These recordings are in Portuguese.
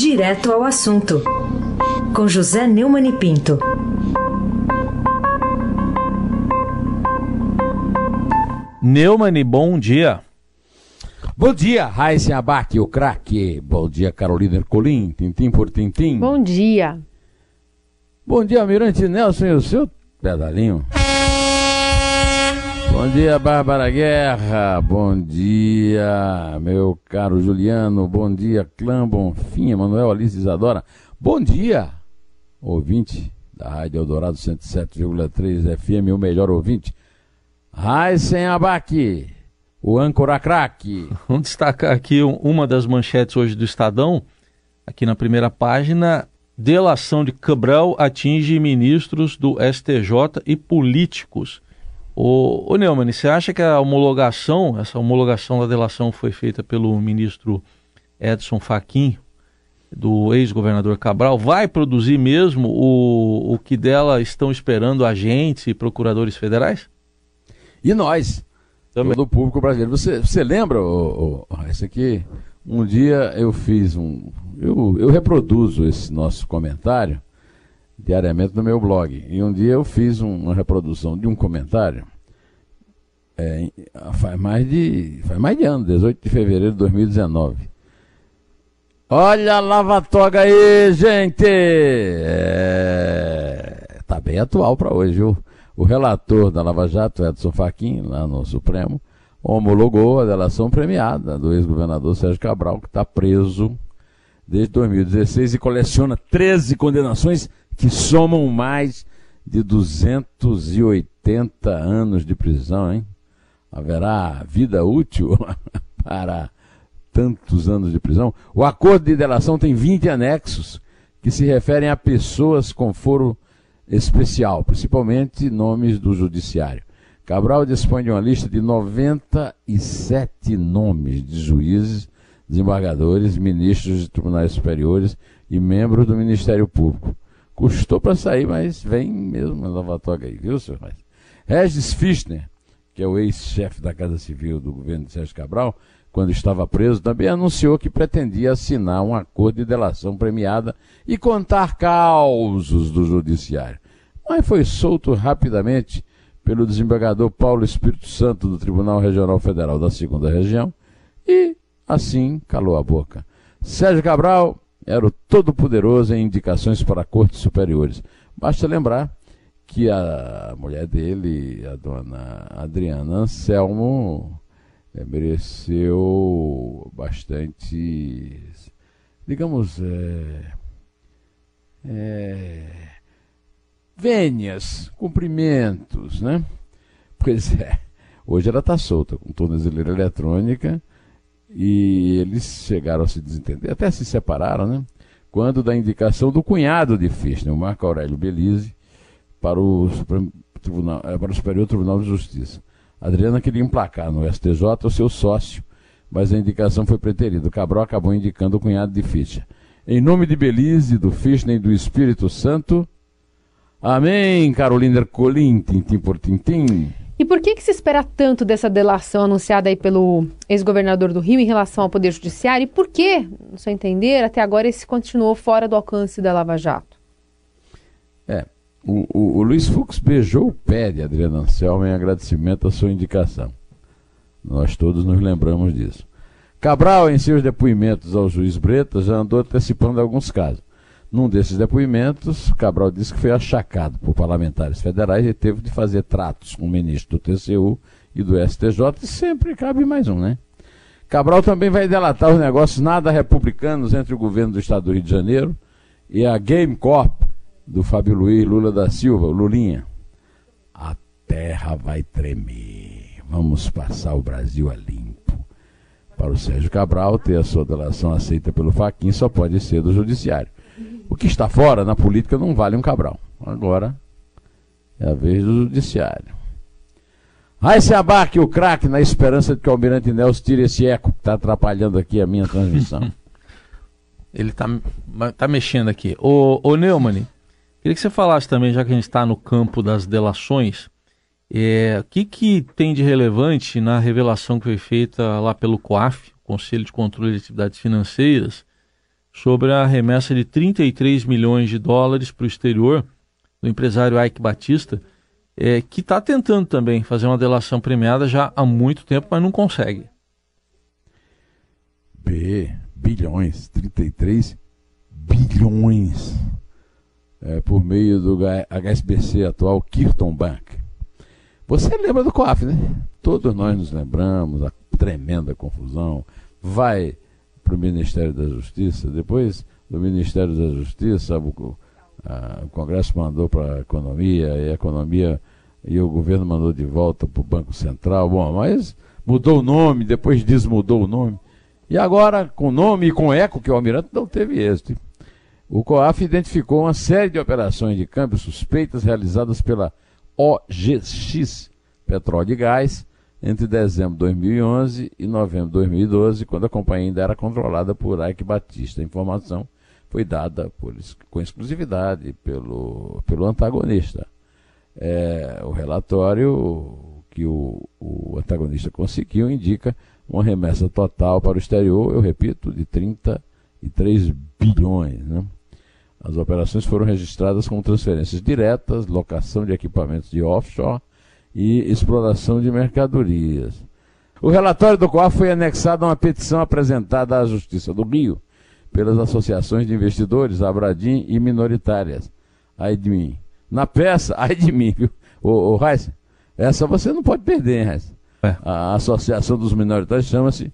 Direto ao assunto, com José Neumann e Pinto. Neumann, bom dia. Bom dia, Raíssa Abac, o craque. Bom dia, Carolina Ercolim, tintim por tintim. Bom dia. Bom dia, Almirante Nelson e o seu pedalinho. Bom dia, Bárbara Guerra. Bom dia, meu caro Juliano. Bom dia, Clã Bonfim, Manuel Alice Isadora. Bom dia, ouvinte da Rádio Eldorado 107,3 FM, o melhor ouvinte. Raíssen Abac, o âncora craque. Vamos destacar aqui uma das manchetes hoje do Estadão, aqui na primeira página. Delação de Cabral atinge ministros do STJ e políticos. O, o Neumann, você acha que a homologação, essa homologação da delação foi feita pelo ministro Edson Fachin, do ex-governador Cabral, vai produzir mesmo o, o que dela estão esperando agentes e procuradores federais? E nós, Também. todo o público brasileiro. Você, você lembra, oh, oh, isso aqui, um dia eu fiz um. Eu, eu reproduzo esse nosso comentário diariamente no meu blog. E um dia eu fiz uma reprodução de um comentário. É, faz mais de faz mais de ano, 18 de fevereiro de 2019. Olha a lava-toga aí, gente! É, tá bem atual para hoje, viu? O relator da Lava Jato, Edson Fachin, lá no Supremo, homologou a delação premiada do ex-governador Sérgio Cabral, que está preso desde 2016 e coleciona 13 condenações que somam mais de 280 anos de prisão, hein? Haverá vida útil para tantos anos de prisão. O acordo de delação tem 20 anexos que se referem a pessoas com foro especial, principalmente nomes do judiciário. Cabral dispõe de uma lista de 97 nomes de juízes, desembargadores, ministros de tribunais superiores e membros do Ministério Público. Custou para sair, mas vem mesmo a lavatória aí, viu, senhor? Regis Fischner, que é o ex-chefe da Casa Civil do governo de Sérgio Cabral, quando estava preso, também anunciou que pretendia assinar um acordo de delação premiada e contar causos do judiciário. Mas foi solto rapidamente pelo desembargador Paulo Espírito Santo do Tribunal Regional Federal da Segunda Região e assim calou a boca. Sérgio Cabral era o todo-poderoso em indicações para cortes superiores. Basta lembrar que a mulher dele, a dona Adriana Anselmo, é, mereceu bastante, digamos, é, é, vênias, cumprimentos, né? Pois é, hoje ela está solta com tornozeleira eletrônica e eles chegaram a se desentender, até se separaram, né? Quando da indicação do cunhado de Fischner, o Marco Aurélio Belize, para o, Supremo Tribunal, eh, para o Superior Tribunal de Justiça. Adriana queria emplacar no STJ o seu sócio, mas a indicação foi preterida. O Cabral acabou indicando o cunhado de Fischner. Em nome de Belize, do Fischner e do Espírito Santo, amém, Carolina Colim, tintim por tintim. E por que, que se espera tanto dessa delação anunciada aí pelo ex-governador do Rio em relação ao Poder Judiciário? E por que, no seu entender, até agora esse continuou fora do alcance da Lava Jato? É, o, o, o Luiz Fux beijou o pé de Adriano Anselmo em agradecimento à sua indicação. Nós todos nos lembramos disso. Cabral, em seus depoimentos ao juiz Bretas, já andou antecipando alguns casos. Num desses depoimentos, Cabral disse que foi achacado por parlamentares federais e teve de fazer tratos com o ministro do TCU e do STJ, e sempre cabe mais um, né? Cabral também vai delatar os negócios nada republicanos entre o governo do estado do Rio de Janeiro e a Game Corp do Fábio Luiz Lula da Silva, Lulinha. A terra vai tremer. Vamos passar o Brasil a limpo. Para o Sérgio Cabral, ter a sua delação aceita pelo Faquin só pode ser do Judiciário. O que está fora na política não vale um Cabral. Agora é a vez do judiciário. Aí se abaque o craque na esperança de que o Almirante Nelson tire esse eco que está atrapalhando aqui a minha transmissão. Ele está tá mexendo aqui. Ô, ô Neumann, queria que você falasse também, já que a gente está no campo das delações, é, o que, que tem de relevante na revelação que foi feita lá pelo COAF, Conselho de Controle de Atividades Financeiras, sobre a remessa de 33 milhões de dólares para o exterior do empresário Ike Batista, é, que está tentando também fazer uma delação premiada já há muito tempo, mas não consegue. B, bilhões, 33 bilhões, é, por meio do HSBC atual Kirton Bank. Você lembra do COAF, né? Todos nós nos lembramos, a tremenda confusão. Vai para o Ministério da Justiça, depois do Ministério da Justiça, o, a, o Congresso mandou para a Economia, e a Economia e o governo mandou de volta para o Banco Central. Bom, mas mudou o nome, depois desmudou o nome. E agora, com nome e com eco, que o Almirante não teve êxito. O COAF identificou uma série de operações de câmbio suspeitas realizadas pela OGX Petróleo e Gás entre dezembro de 2011 e novembro de 2012, quando a companhia ainda era controlada por Ike Batista. A informação foi dada por, com exclusividade pelo, pelo antagonista. É, o relatório que o, o antagonista conseguiu indica uma remessa total para o exterior, eu repito, de 33 bilhões. Né? As operações foram registradas com transferências diretas, locação de equipamentos de offshore e exploração de mercadorias. O relatório do qual foi anexado a uma petição apresentada à Justiça do Rio pelas associações de investidores Abradim e minoritárias. Ai de mim. Na peça, ai de mim, viu? Ô, ô Reis, essa você não pode perder, hein, Reis? É. A associação dos minoritários chama-se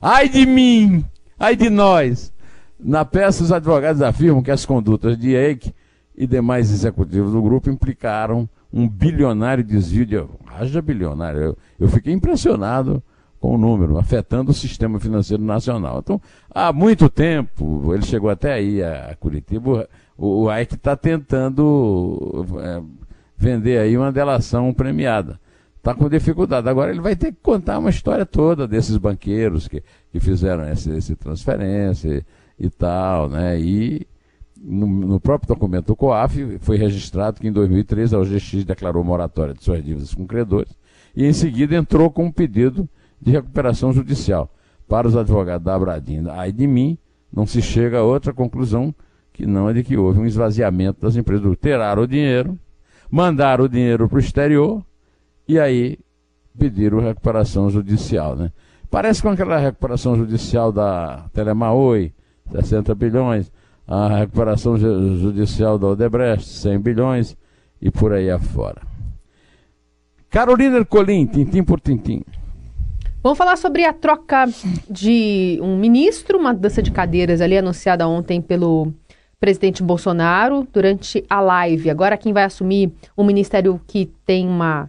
Ai de mim! Ai de nós! Na peça, os advogados afirmam que as condutas de Eike e demais executivos do grupo implicaram um bilionário desvio de. Haja bilionário. Eu, eu fiquei impressionado com o número, afetando o sistema financeiro nacional. Então, há muito tempo, ele chegou até aí a Curitiba, o, o está tentando é, vender aí uma delação premiada. Está com dificuldade. Agora ele vai ter que contar uma história toda desses banqueiros que, que fizeram essa, essa transferência e tal, né? E no, no, próprio documento do COAF foi registrado que em 2013 a OGX declarou moratória de suas dívidas com credores e em seguida entrou com um pedido de recuperação judicial. Para os advogados da Abradina, aí de mim, não se chega a outra conclusão que não é de que houve um esvaziamento das empresas. Tiraram o dinheiro, mandaram o dinheiro para o exterior e aí pediram recuperação judicial. Né? Parece com aquela recuperação judicial da Telemaoi, 60 bilhões, a recuperação judicial da Odebrecht, 100 bilhões e por aí afora. Carolina Ercolim, tintim por tintim. Vamos falar sobre a troca de um ministro, uma dança de cadeiras ali anunciada ontem pelo presidente Bolsonaro durante a live. Agora quem vai assumir o ministério que tem uma,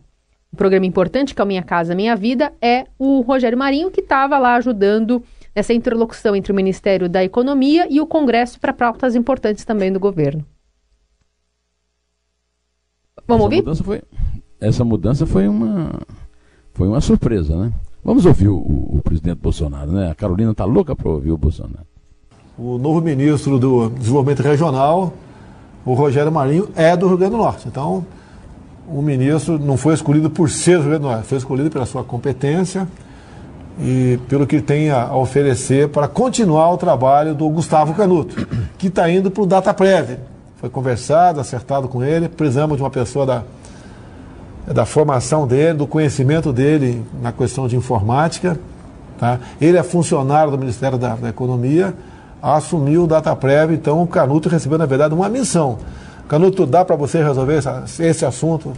um programa importante, que é o Minha Casa Minha Vida, é o Rogério Marinho, que estava lá ajudando essa interlocução entre o Ministério da Economia e o Congresso para pautas importantes também do governo. Vamos essa ouvir? Mudança foi, essa mudança foi uma, foi uma surpresa, né? Vamos ouvir o, o presidente Bolsonaro, né? A Carolina está louca para ouvir o Bolsonaro. O novo ministro do Desenvolvimento Regional, o Rogério Marinho, é do Rio Grande do Norte. Então, o ministro não foi escolhido por ser do Rio Grande do Norte, foi escolhido pela sua competência e pelo que tem a oferecer para continuar o trabalho do Gustavo Canuto, que está indo para o DataPrev. Foi conversado, acertado com ele, precisamos de uma pessoa da, da formação dele, do conhecimento dele na questão de informática. Tá? Ele é funcionário do Ministério da, da Economia, assumiu o DataPrev, então o Canuto recebeu, na verdade, uma missão. Canuto, dá para você resolver essa, esse assunto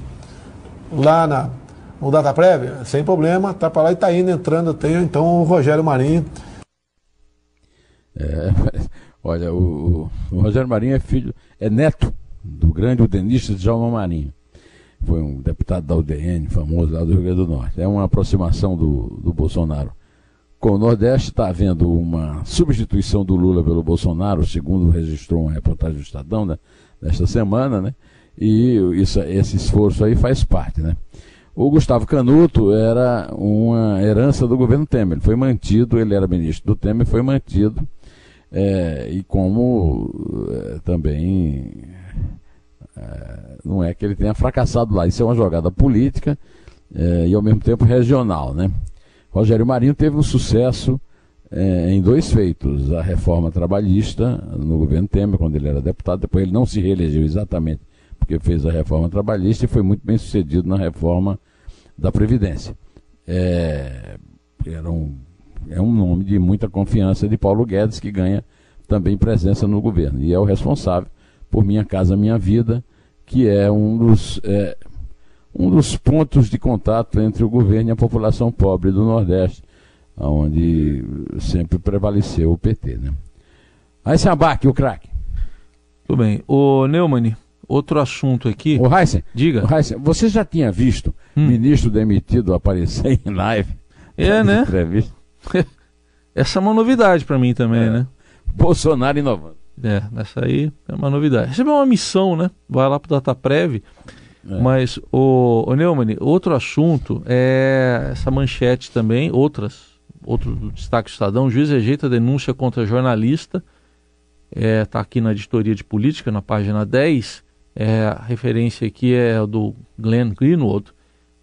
lá na, no data prévia, sem problema, tá para lá e tá indo, entrando, tenho então o Rogério Marinho. É, olha, o, o, Rogério Marinho é filho, é neto do grande udenista Djalma Marinho. Foi um deputado da UDN, famoso lá do Rio Grande do Norte. É uma aproximação do, do Bolsonaro. Com o Nordeste está havendo uma substituição do Lula pelo Bolsonaro, segundo registrou uma reportagem do Estadão né, nesta semana, né? E isso, esse esforço aí faz parte, né? O Gustavo Canuto era uma herança do governo Temer. Ele foi mantido, ele era ministro do Temer, foi mantido. É, e como é, também é, não é que ele tenha fracassado lá, isso é uma jogada política é, e ao mesmo tempo regional. Né? Rogério Marinho teve um sucesso é, em dois feitos: a reforma trabalhista no governo Temer, quando ele era deputado, depois ele não se reelegeu exatamente porque fez a reforma trabalhista e foi muito bem sucedido na reforma da Previdência. É, era um, é um nome de muita confiança de Paulo Guedes, que ganha também presença no governo. E é o responsável por Minha Casa Minha Vida, que é um dos, é, um dos pontos de contato entre o governo e a população pobre do Nordeste, onde sempre prevaleceu o PT. Né? Aí se abaque o craque. Tudo bem. O Neumann, outro assunto aqui. O Heisen, diga. O Heisen, você já tinha visto hum. ministro demitido aparecer em live? É, né? Essa é uma novidade para mim também, é. né? Bolsonaro inovando. É, essa aí é uma novidade. Recebeu uma missão, né? Vai lá pro DataPrev. É. Mas, o, o Neumann, outro assunto é essa manchete também, outras, outro destaque do Estadão, o juiz rejeita denúncia contra jornalista, está é, tá aqui na editoria de política, na página 10, é, a referência aqui é do Glenn Greenwald.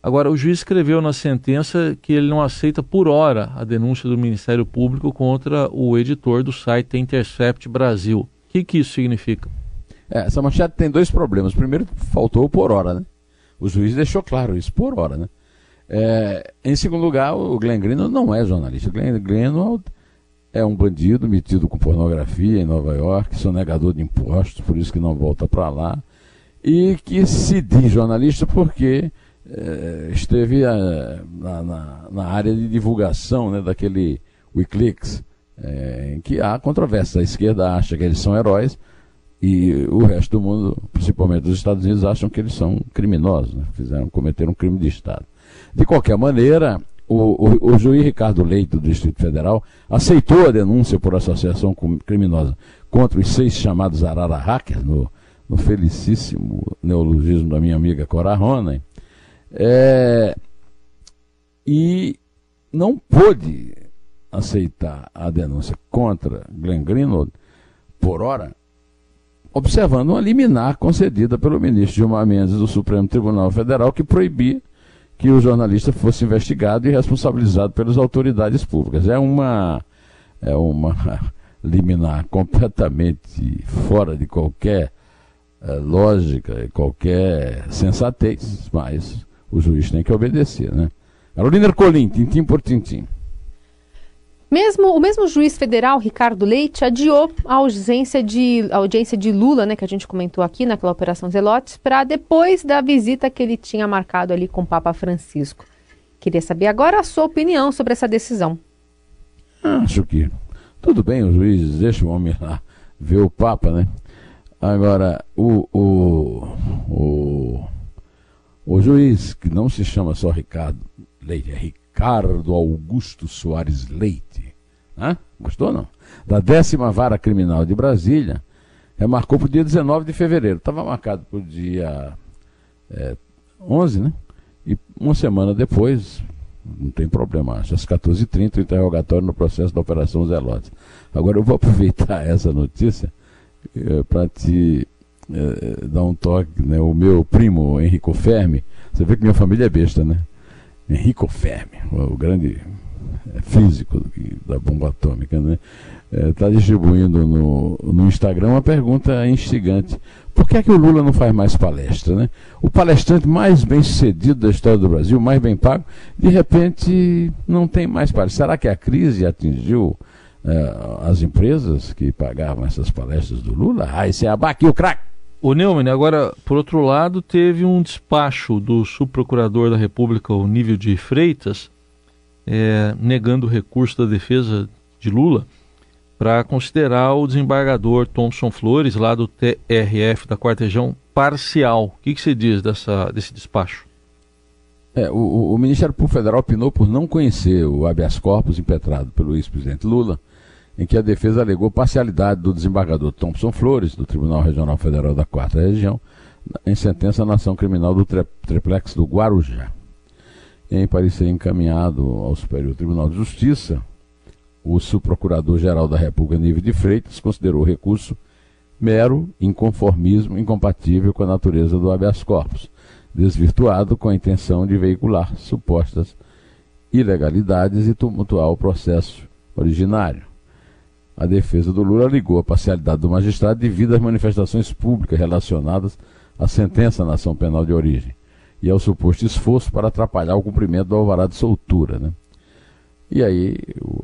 Agora, o juiz escreveu na sentença que ele não aceita por hora a denúncia do Ministério Público contra o editor do site Intercept Brasil. O que, que isso significa? É, essa manchete tem dois problemas. Primeiro, faltou por hora, né? O juiz deixou claro isso, por hora, né? É, em segundo lugar, o Glenn Greenwald não é jornalista. O Glenn Greenwald é um bandido metido com pornografia em Nova York, sonegador de impostos, por isso que não volta para lá e que se diz jornalista porque é, esteve é, na, na, na, área de divulgação né, daquele Wikileaks, é, em que há controvérsia. A esquerda acha que eles são heróis e o resto do mundo, principalmente os Estados Unidos, acham que eles são criminosos, né, fizeram cometer um crime de Estado. De qualquer maneira, o, o, o, juiz Ricardo Leite, do Distrito Federal, aceitou a denúncia por associação criminosa contra os seis chamados Arara Hackers no no felicíssimo neologismo da minha amiga Cora Ronen, é, e não pôde aceitar a denúncia contra Glenn Greenwald por hora, observando uma liminar concedida pelo ministro Gilmar Mendes do Supremo Tribunal Federal que proibia que o jornalista fosse investigado e responsabilizado pelas autoridades públicas. É uma é uma liminar completamente fora de qualquer lógica e qualquer sensatez, mas o juiz tem que obedecer, né? Carolina Ercolim, tintim por tintim. Mesmo, o mesmo juiz federal, Ricardo Leite, adiou a ausência de, a audiência de Lula, né, que a gente comentou aqui naquela Operação Zelotes, para depois da visita que ele tinha marcado ali com o Papa Francisco. Queria saber agora a sua opinião sobre essa decisão. Acho que tudo bem, o juiz deixa o homem lá ver o Papa, né? Agora, o, o, o, o juiz, que não se chama só Ricardo Leite, é Ricardo Augusto Soares Leite, né? gostou não? Da décima vara criminal de Brasília, remarcou para o dia 19 de fevereiro. Estava marcado para o dia é, 11, né? E uma semana depois, não tem problema, acho, às 14h30, o interrogatório no processo da Operação Zelotes. Agora eu vou aproveitar essa notícia é, para te é, dar um toque, né? O meu primo, Henrico Fermi, você vê que minha família é besta, né? Henrico Fermi, o grande é, físico da bomba atômica, né? Está é, distribuindo no, no Instagram uma pergunta instigante. Por que é que o Lula não faz mais palestra, né? O palestrante mais bem sucedido da história do Brasil, mais bem pago, de repente não tem mais palestra. Será que a crise atingiu é, as empresas que pagavam essas palestras do Lula, aí você abaque o craque. O Neumann, agora, por outro lado, teve um despacho do subprocurador da República, o nível de Freitas, é, negando o recurso da defesa de Lula para considerar o desembargador Thompson Flores, lá do TRF da Quarta Região, parcial. O que, que você diz dessa, desse despacho? É, o, o Ministério Público Federal opinou por não conhecer o habeas corpus impetrado pelo ex-presidente Lula em que a defesa alegou parcialidade do desembargador Thompson Flores, do Tribunal Regional Federal da Quarta Região, em sentença na ação criminal do triplex do Guarujá. Em parecer encaminhado ao Superior Tribunal de Justiça, o subprocurador-geral da República, Nível de Freitas, considerou o recurso mero inconformismo incompatível com a natureza do habeas corpus, desvirtuado com a intenção de veicular supostas ilegalidades e tumultuar o processo originário. A defesa do Lula ligou a parcialidade do magistrado devido às manifestações públicas relacionadas à sentença na ação penal de origem e ao suposto esforço para atrapalhar o cumprimento do alvará de soltura. Né? E aí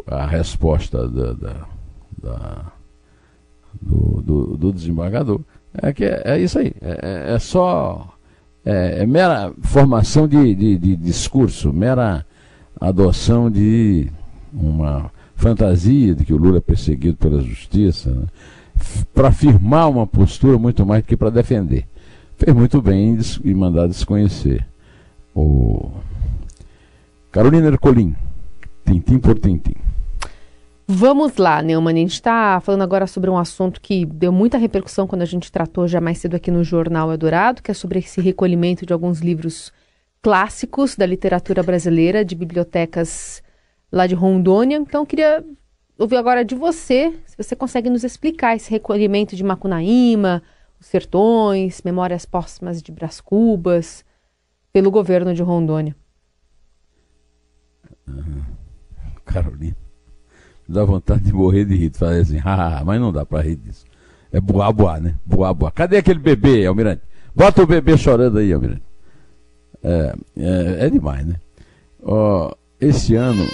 a resposta da, da, da do, do, do, desembargador é que é, é isso aí, é, é, é só é, é, mera formação de, de, de discurso, mera adoção de uma fantasia de que o Lula é perseguido pela justiça, né? para afirmar uma postura muito mais do que para defender. Fez muito bem em mandar desconhecer. O Carolina Ercolim, tintim por tintim. Vamos lá, Neumann. A gente está falando agora sobre um assunto que deu muita repercussão quando a gente tratou já mais cedo aqui no Jornal Eldorado, que é sobre esse recolhimento de alguns livros clássicos da literatura brasileira, de bibliotecas lá de Rondônia. Então, eu queria ouvir agora de você, se você consegue nos explicar esse recolhimento de Macunaíma, os Sertões, Memórias Póstumas de Brás Cubas, pelo governo de Rondônia. Uhum. Carolina dá vontade de morrer de rir, fazer assim, ah, mas não dá para rir disso. É boa, boa, né? Boa, boa. Cadê aquele bebê, Almirante? Bota o bebê chorando aí, Almirante. É, é, é demais, né? Ó, esse ano.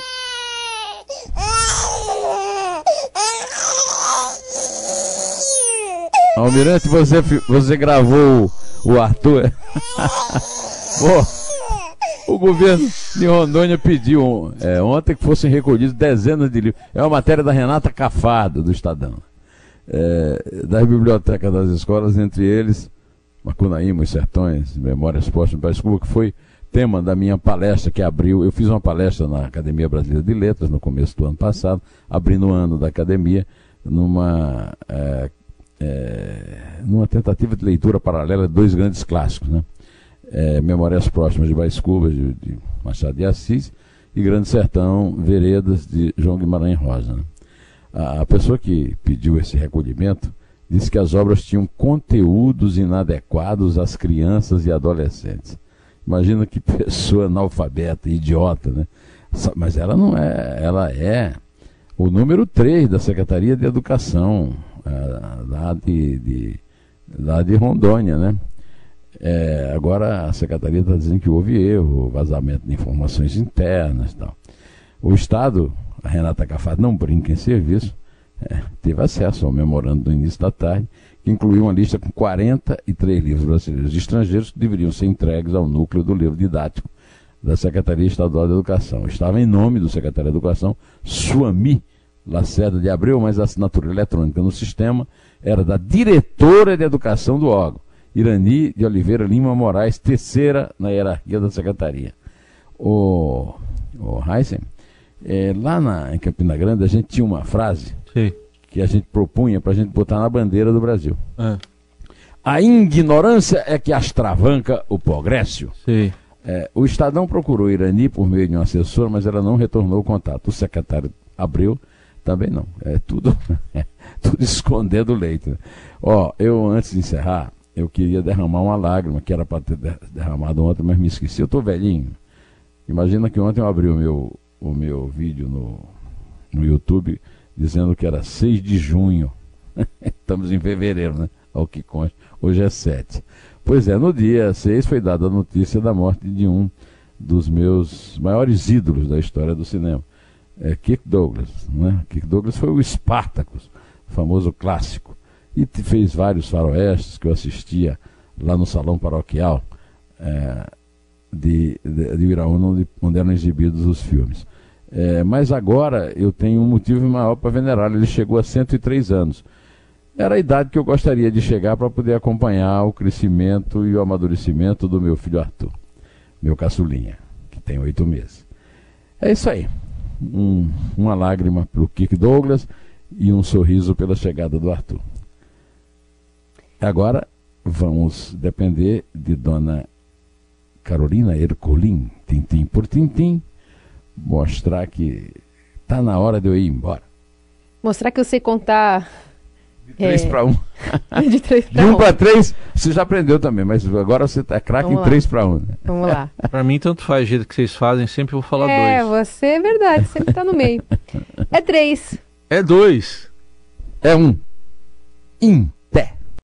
Almirante, você, você gravou o Arthur. O governo de Rondônia pediu é, ontem que fossem recolhidos dezenas de livros. É uma matéria da Renata Cafado, do Estadão. É, das bibliotecas das escolas, entre eles, Macunaíma, Os Sertões, Memórias Póstumas Desculpa, que foi tema da minha palestra que abriu. Eu fiz uma palestra na Academia Brasileira de Letras no começo do ano passado, abrindo o ano da academia, numa, é, é, tentativa de leitura paralela de dois grandes clássicos, né? é, Memórias Próximas de Baix Cubas, de, de, Machado de Assis, e Grande Sertão, Veredas, de João Guimarães Rosa. Né? A, a, pessoa que pediu esse recolhimento disse que as obras tinham conteúdos inadequados às crianças e adolescentes. Imagina que pessoa analfabeta, idiota, né? Mas ela não é, ela é o número 3 da Secretaria de Educação, lá, de, de, lá de Rondônia, né? É, agora a secretaria está dizendo que houve erro, vazamento de informações internas e tal. O Estado, a Renata Cafado não brinca em serviço, é, teve acesso ao memorando do início da tarde, que incluiu uma lista com 43 livros brasileiros e estrangeiros que deveriam ser entregues ao núcleo do livro didático da Secretaria Estadual de Educação. Estava em nome do secretário de Educação, Suami Lacerda de Abreu, mas a assinatura eletrônica no sistema era da diretora de Educação do órgão. Irani de Oliveira Lima Moraes, terceira na hierarquia da secretaria. O, o Heisen, é, lá na, em Campina Grande, a gente tinha uma frase Sim. que a gente propunha para a gente botar na bandeira do Brasil. É. A ignorância é que astravanca o progresso. Sim. É, o Estadão procurou Irani por meio de um assessor, mas ela não retornou o contato. O secretário abriu, também não. É tudo, tudo escondendo o leito. Ó, eu antes de encerrar, eu queria derramar uma lágrima, que era para ter derramado ontem, mas me esqueci. Eu estou velhinho. Imagina que ontem eu abri o meu, o meu vídeo no, no YouTube dizendo que era 6 de junho. Estamos em fevereiro, né? Ao que consta. Hoje é 7. Pois é, no dia 6 foi dada a notícia da morte de um dos meus maiores ídolos da história do cinema. É Kirk Douglas. Né? Kirk Douglas foi o Spartacus, famoso clássico e fez vários faroestes que eu assistia lá no salão paroquial é, de, de, de Iraúna, onde, onde, eram exibidos os filmes. É, mas agora eu tenho um motivo maior para venerá-lo. Ele chegou a 103 anos. Era a idade que eu gostaria de chegar para poder acompanhar o crescimento e o amadurecimento do meu filho Arthur, meu caçulinha, que tem oito meses. É isso aí. Um, uma lágrima para o Kirk Douglas e um sorriso pela chegada do Arthur. Agora vamos depender de Dona Carolina Ercolim, tintim por tintim, mostrar que está na hora de eu ir embora. Mostrar que eu sei contar 3 É. para 1. De 3 De para 1 1. para 3, você já aprendeu também, mas agora você tá craque em lá. 3 para 1. Vamos lá. Pra mim, tanto faz o jeito que vocês fazem, sempre vou falar é, dois. você é verdade, sempre tá no meio. É 3. É dois. É 1. In.